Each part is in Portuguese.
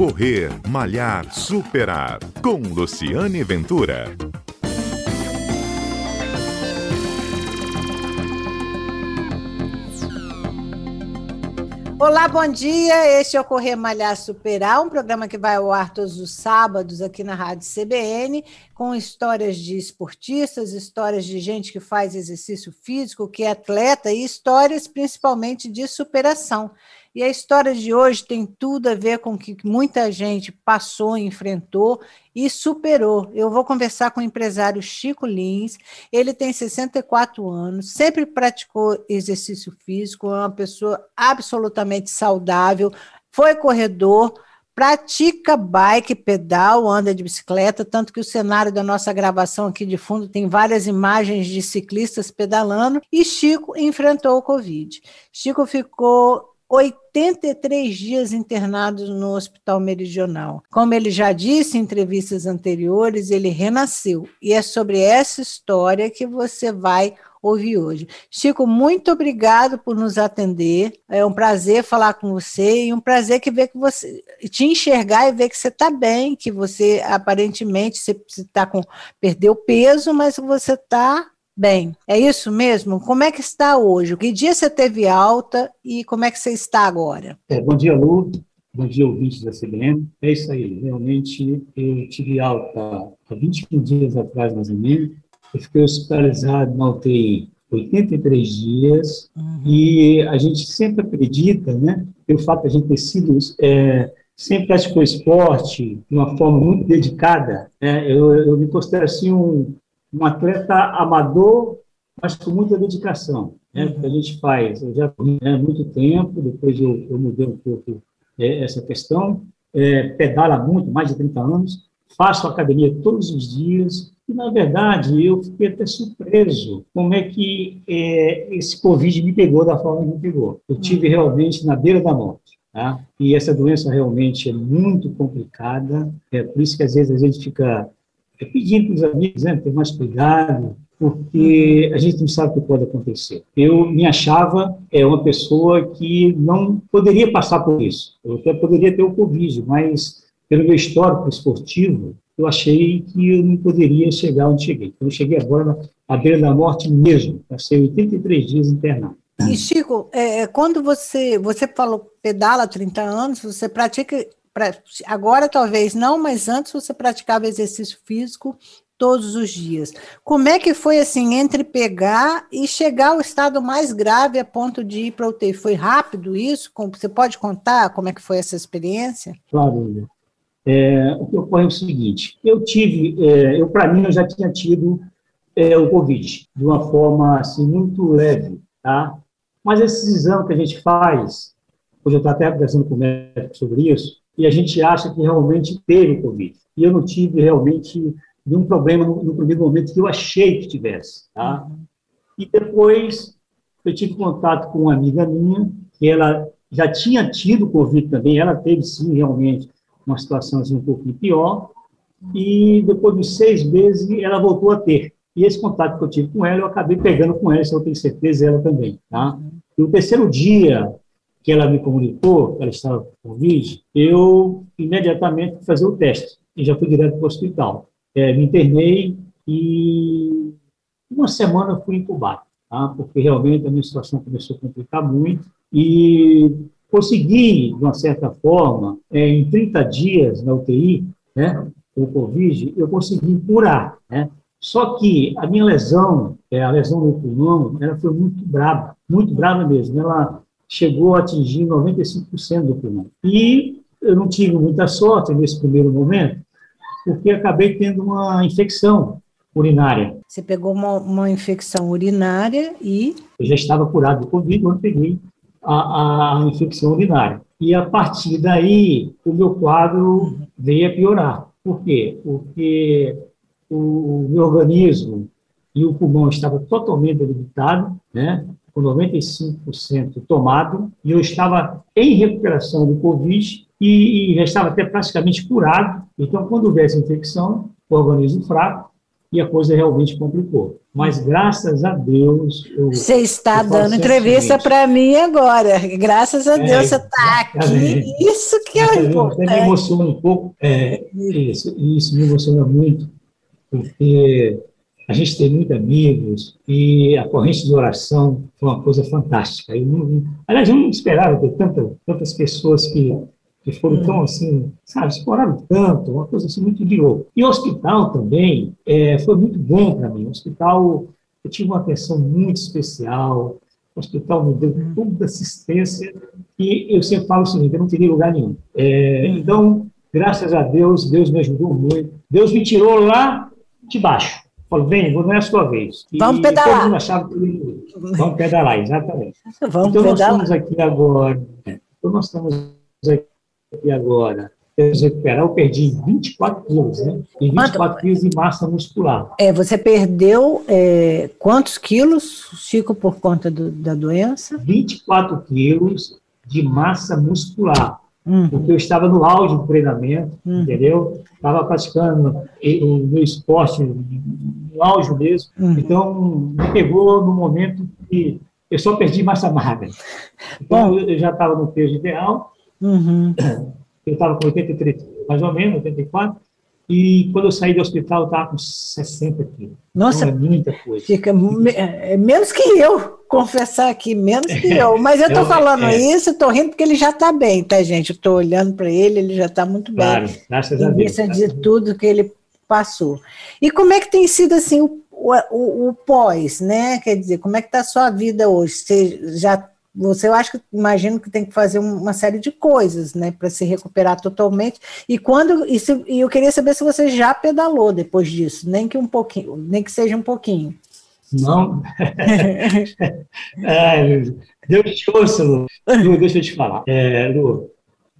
Correr, Malhar, Superar. Com Luciane Ventura. Olá, bom dia. Este é o Correr Malhar Superar, um programa que vai ao ar todos os sábados aqui na Rádio CBN, com histórias de esportistas, histórias de gente que faz exercício físico, que é atleta e histórias principalmente de superação. E a história de hoje tem tudo a ver com o que muita gente passou, enfrentou e superou. Eu vou conversar com o empresário Chico Lins. Ele tem 64 anos, sempre praticou exercício físico, é uma pessoa absolutamente saudável, foi corredor, pratica bike, pedal, anda de bicicleta, tanto que o cenário da nossa gravação aqui de fundo tem várias imagens de ciclistas pedalando, e Chico enfrentou o Covid. Chico ficou 83 dias internados no Hospital Meridional. Como ele já disse em entrevistas anteriores, ele renasceu. E é sobre essa história que você vai ouvir hoje. Chico, muito obrigado por nos atender. É um prazer falar com você e um prazer que ver que você te enxergar e ver que você está bem, que você aparentemente você está com perdeu peso, mas você está Bem, é isso mesmo? Como é que está hoje? Que dia você teve alta e como é que você está agora? É, bom dia, Lu. Bom dia, ouvintes da CBN. É isso aí. Realmente, eu tive alta há 21 dias atrás, mais ou menos. Eu fiquei hospitalizado na UTI 83 dias uhum. e a gente sempre acredita, né, pelo fato de a gente ter sido é, sempre praticou esporte de uma forma muito dedicada. Né, eu, eu me considero assim um, um atleta amador, mas com muita dedicação. Né? Uhum. Que a gente faz, eu já né, muito tempo, depois eu, eu mudei um pouco é, essa questão, é, pedala muito, mais de 30 anos, faço academia todos os dias, e, na verdade, eu fiquei até surpreso como é que é, esse Covid me pegou da forma que me pegou. Eu tive realmente na beira da morte. Tá? E essa doença realmente é muito complicada, é por isso que às vezes a gente fica é pedindo para os amigos né, ter mais cuidado, porque uhum. a gente não sabe o que pode acontecer. Eu me achava é, uma pessoa que não poderia passar por isso. Eu até poderia ter o Covid, mas pelo meu histórico esportivo, eu achei que eu não poderia chegar onde cheguei. Então, eu cheguei agora à beira da morte mesmo. Passei 83 dias internado. E, Chico, é, quando você, você falou pedala há 30 anos, você pratica agora talvez não, mas antes você praticava exercício físico todos os dias. Como é que foi assim entre pegar e chegar ao estado mais grave a ponto de ir para o UTI? Foi rápido isso? Você pode contar como é que foi essa experiência? Claro. É, o que ocorre é o seguinte: eu tive, é, eu para mim eu já tinha tido é, o COVID de uma forma assim muito leve, tá? Mas esses exames que a gente faz, hoje eu estou até conversando com o médico sobre isso, e a gente acha que realmente teve o Covid. E eu não tive realmente nenhum problema no, no primeiro momento que eu achei que tivesse. Tá? E depois eu tive contato com uma amiga minha, que ela já tinha tido Covid também, ela teve sim realmente uma situação assim, um pouco pior, e depois de seis meses ela voltou a ter. E esse contato que eu tive com ela, eu acabei pegando com ela, eu tenho certeza, ela também. Tá? E o terceiro dia que ela me comunicou que ela estava com Covid, eu imediatamente fui fazer o teste e já fui direto para o hospital. É, me internei e uma semana fui incubado, tá? porque realmente a minha situação começou a complicar muito e consegui, de uma certa forma, é, em 30 dias na UTI, né, o Covid, eu consegui curar, né? Só que a minha lesão, é, a lesão no pulmão, ela foi muito brava, muito brava mesmo. Ela chegou a atingir 95% do pulmão. E eu não tive muita sorte nesse primeiro momento, porque acabei tendo uma infecção urinária. Você pegou uma, uma infecção urinária e. Eu já estava curado do Covid quando peguei a, a infecção urinária. E a partir daí, o meu quadro veio a piorar. Por quê? Porque o, o meu organismo e o pulmão estavam totalmente debilitados, né? Com 95% tomado, e eu estava em recuperação do Covid e, e já estava até praticamente curado. Então, quando houve essa infecção, o organismo fraco, e a coisa realmente complicou. Mas graças a Deus. Eu, você está dando entrevista para mim agora. Graças a Deus é, você está aqui. Isso que é importante. Até me emociona um pouco. É, isso, isso me emociona muito, porque a gente tem muitos amigos e a corrente de oração foi uma coisa fantástica. Eu não, aliás, eu não esperava ter tanta, tantas pessoas que que foram hum. tão assim, sabe, exploraram tanto, uma coisa assim muito de louco. E o hospital também é, foi muito bom para mim. O hospital, eu tive uma atenção muito especial, o hospital me deu hum. toda assistência e eu sempre falo o seguinte, eu não teria lugar nenhum. É, hum. então, graças a Deus, Deus me ajudou muito. Deus me tirou lá de baixo. Falou, vem, não é a sua vez. E Vamos pedalar. Todo mundo achava que... Vamos pedalar, exatamente. Vamos então, pedalar. nós estamos aqui agora. Então, nós estamos aqui agora recuperar, eu perdi 24 quilos, né? E 24 quilos de massa muscular. É, você perdeu é, quantos quilos, Chico, por conta do, da doença? 24 quilos de massa muscular. Uhum. Porque eu estava no auge do treinamento, uhum. entendeu? Estava praticando o meu esporte no auge mesmo. Uhum. Então, me pegou no momento que eu só perdi massa magra. Então, eu já estava no peso ideal, Uhum. Eu estava com 83, mais ou menos, 84. E quando eu saí do hospital, eu estava com 60 quilos. Nossa, então, é muita coisa. Fica é, é menos que eu, confessar aqui, menos que eu. Mas eu estou falando é. isso, estou rindo porque ele já está bem, tá, gente? Estou olhando para ele, ele já está muito bem. Claro, graças a Deus. Em vista de tudo que ele passou. E como é que tem sido assim o, o, o pós, né? Quer dizer, como é que está a sua vida hoje? Você já você eu acho que imagino que tem que fazer uma série de coisas, né, para se recuperar totalmente. E quando e, se, e eu queria saber se você já pedalou depois disso, nem que um pouquinho, nem que seja um pouquinho. Não. Ai, Deus te ouça, Lu. Lu. Deixa eu te falar. É, Lu,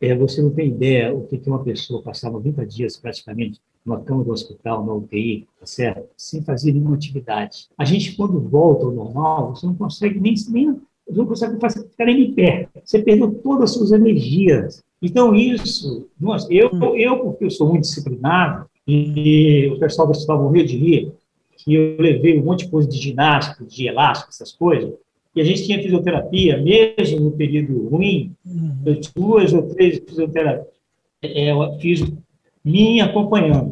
é, você não tem ideia o que, que uma pessoa passar 90 dias praticamente numa cama do hospital, na UTI, tá certo? Sem fazer nenhuma atividade. A gente, quando volta ao normal, você não consegue nem, nem você não consegue ficar nem de pé. Você perdeu todas as suas energias. Então, isso, eu, hum. eu, porque eu sou muito disciplinado, e o pessoal do hospital morreu de rir, que eu levei um monte de coisa de ginástica, de elástico, essas coisas, e a gente tinha fisioterapia, mesmo no período ruim, uhum. duas ou três fisioterapias, é, eu fiz minha acompanhando.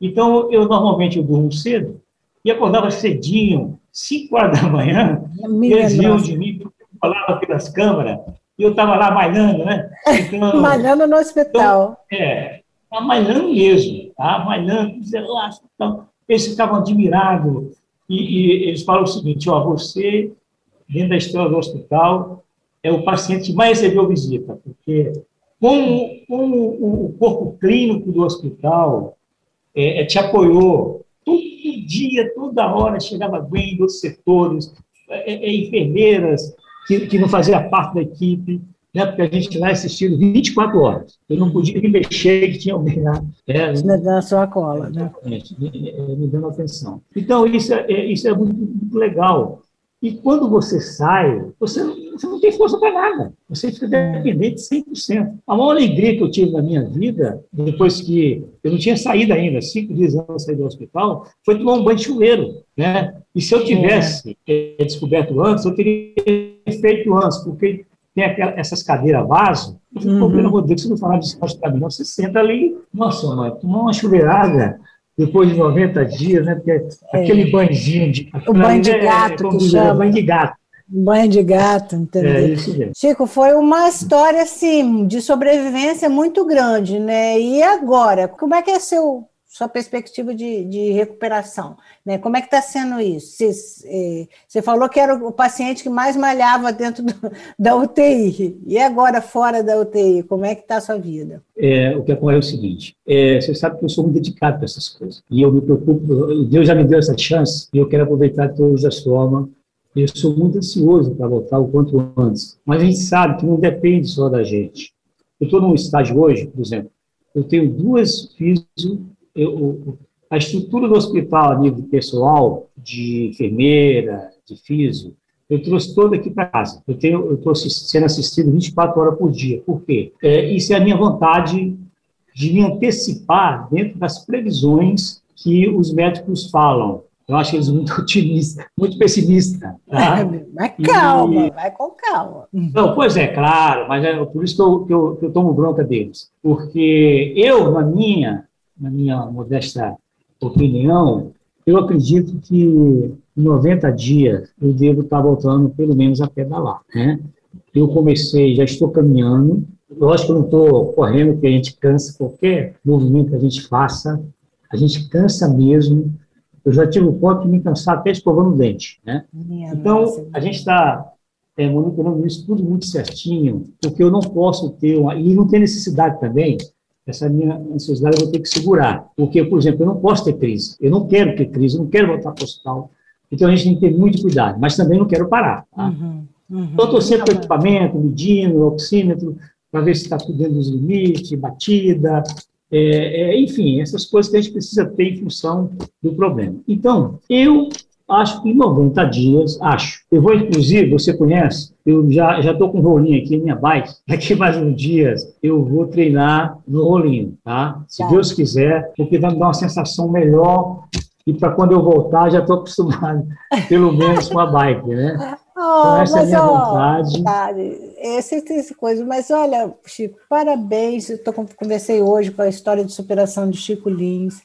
Então, eu normalmente eu durmo cedo e acordava cedinho, 5 horas da manhã, eles riam de mim, porque eu falava pelas câmaras, e eu estava lá malhando, né? Então, malhando no hospital. Então, é, malhando mesmo, tá? Malhando, então, eles ficavam admirados, e, e eles falam o seguinte, ó, você, dentro da história do hospital, é o paciente que mais recebeu visita, porque como, como o corpo clínico do hospital é, é te apoiou, todo dia, toda hora, chegava bem dos setores, é, é, enfermeiras que, que não faziam parte da equipe, né, porque a gente lá assistindo 24 horas. Eu não podia me mexer, que tinha alguém lá. É, me dando a sua cola, né? Me, me, dando atenção. Então, isso é, é, isso é muito, muito legal. E quando você sai, você não, você não tem força para nada. Você fica dependente 100%. A maior alegria que eu tive na minha vida, depois que eu não tinha saído ainda, cinco dias antes de sair do hospital, foi tomar um banho de chuveiro. Né? E se eu tivesse é. descoberto antes, eu teria feito antes, porque tem aquela, essas cadeiras vaso. Eu falei, uhum. de Deus, você não falar disso para mim. Você senta ali, nossa, mãe, tomar uma chuveirada depois de 90 dias, né? Porque é. aquele banhozinho de. O banho de é, gato, é, que chama. Banho de gato. Banho de gato, entendeu? É isso mesmo. Chico, foi uma história, assim, de sobrevivência muito grande, né? E agora, como é que é seu, sua perspectiva de, de recuperação? Né? Como é que está sendo isso? Você, você, falou que era o paciente que mais malhava dentro do, da UTI. E agora, fora da UTI, como é que está a sua vida? É, o que ocorre é o seguinte, é, você sabe que eu sou muito dedicado para essas coisas. E eu me preocupo, Deus já me deu essa chance, e eu quero aproveitar de todas as formas eu sou muito ansioso para voltar o quanto antes. Mas a gente sabe que não depende só da gente. Eu estou num estágio hoje, por exemplo, eu tenho duas físicos, eu, a estrutura do hospital a nível pessoal, de enfermeira, de físico, eu trouxe toda aqui para casa. Eu eu estou sendo assistido 24 horas por dia. Por quê? É, isso é a minha vontade de me antecipar dentro das previsões que os médicos falam. Eu acho eles muito otimistas, muito pessimistas. Tá? Mas calma, e... vai com calma. Não, pois é, claro, mas é por isso que eu, que eu, que eu tomo bronca deles. Porque eu, na minha, na minha modesta opinião, eu acredito que em 90 dias eu devo estar voltando pelo menos a pedalar. Né? Eu comecei, já estou caminhando. Lógico que eu não estou correndo, porque a gente cansa qualquer movimento que a gente faça, a gente cansa mesmo. Eu já tive o ponto de me cansar até escovando o dente. Né? então, a gente está é, monitorando isso tudo muito certinho, porque eu não posso ter uma. E não tem necessidade também essa minha ansiosidade eu vou ter que segurar. Porque, por exemplo, eu não posso ter crise. Eu não quero ter crise, eu não quero voltar para o hospital. Então, a gente tem que ter muito cuidado. Mas também não quero parar. Tá? Uhum, uhum. Então, estou sempre com equipamento, medindo, oxímetro, para ver se está tudo dentro dos limites, batida, é, é, enfim, essas coisas que a gente precisa ter em função do problema. Então, eu acho que em 90 dias, acho. Eu vou, inclusive, você conhece, eu já já estou com um rolinho aqui, minha bike, daqui mais uns dias eu vou treinar no rolinho, tá? Se tá. Deus quiser, porque vai me dar uma sensação melhor e para quando eu voltar já estou acostumado, pelo menos com a bike, né? Oh, então, essa mas, é a minha vontade. Tá, essa, essa coisa, mas olha, Chico, parabéns. Eu tô, conversei hoje com a história de superação de Chico Lins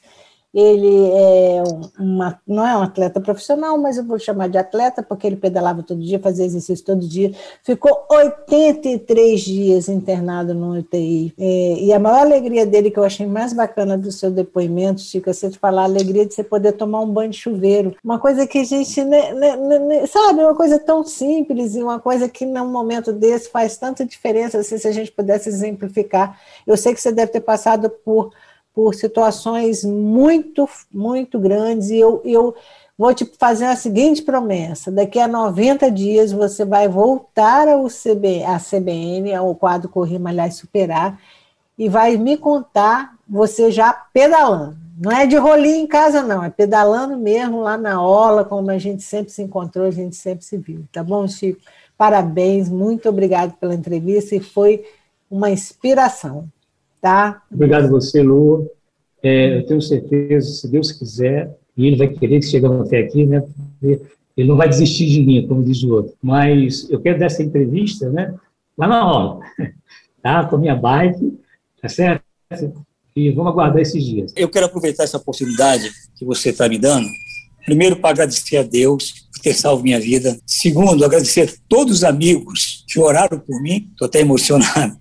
ele é uma, não é um atleta profissional, mas eu vou chamar de atleta, porque ele pedalava todo dia, fazia exercício todo dia. Ficou 83 dias internado no UTI. É, e a maior alegria dele, que eu achei mais bacana do seu depoimento, Chico, é você falar a alegria de você poder tomar um banho de chuveiro. Uma coisa que a gente, né, né, né, né sabe, uma coisa tão simples e uma coisa que num momento desse faz tanta diferença, assim, se a gente pudesse exemplificar. Eu sei que você deve ter passado por por situações muito, muito grandes, e eu, eu vou te fazer a seguinte promessa: daqui a 90 dias você vai voltar ao CB, à CBN, ao quadro Correr, Malhar e Superar, e vai me contar você já pedalando. Não é de rolinho em casa, não, é pedalando mesmo lá na ola, como a gente sempre se encontrou, a gente sempre se viu. Tá bom, Chico? Parabéns, muito obrigado pela entrevista e foi uma inspiração. Tá? Obrigado a você, Lu. É, eu tenho certeza, se Deus quiser, e Ele vai querer que chegamos até aqui, né? Ele não vai desistir de mim, como diz o outro. Mas eu quero dar essa entrevista, né? Lá na hora, tá? Com a minha bike, tá certo? E vamos aguardar esses dias. Eu quero aproveitar essa oportunidade que você está me dando, primeiro para agradecer a Deus por ter salvo minha vida. Segundo, agradecer a todos os amigos que oraram por mim, estou até emocionado,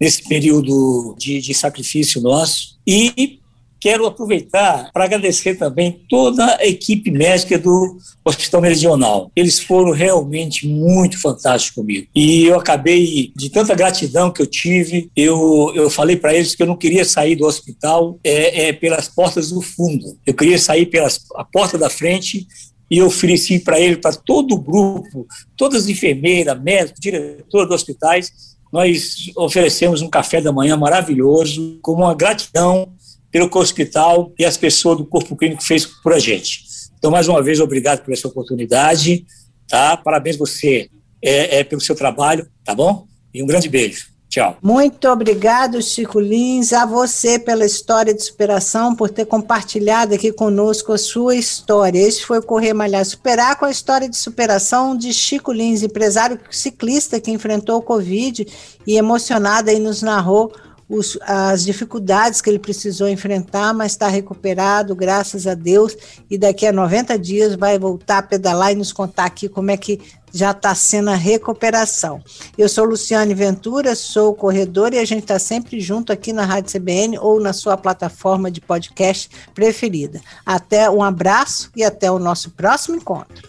nesse período de, de sacrifício nosso. E quero aproveitar para agradecer também toda a equipe médica do Hospital Meridional. Eles foram realmente muito fantásticos comigo. E eu acabei, de tanta gratidão que eu tive, eu, eu falei para eles que eu não queria sair do hospital é, é, pelas portas do fundo. Eu queria sair pela porta da frente e ofereci para ele, para todo o grupo, todas as enfermeiras, médicos, diretores dos hospitais, nós oferecemos um café da manhã maravilhoso, com uma gratidão pelo hospital e as pessoas do corpo clínico fez por a gente. Então, mais uma vez, obrigado por essa oportunidade, tá? Parabéns você é, é, pelo seu trabalho, tá bom? E um grande beijo. Tchau. Muito obrigado, Chico Lins, a você pela história de superação, por ter compartilhado aqui conosco a sua história. Este foi o Correr Malhar Superar com a história de superação de Chico Lins, empresário ciclista que enfrentou o Covid e emocionado aí nos narrou os, as dificuldades que ele precisou enfrentar, mas está recuperado, graças a Deus, e daqui a 90 dias vai voltar a pedalar e nos contar aqui como é que já está sendo a recuperação. Eu sou Luciane Ventura, sou corredora e a gente está sempre junto aqui na Rádio CBN ou na sua plataforma de podcast preferida. Até um abraço e até o nosso próximo encontro.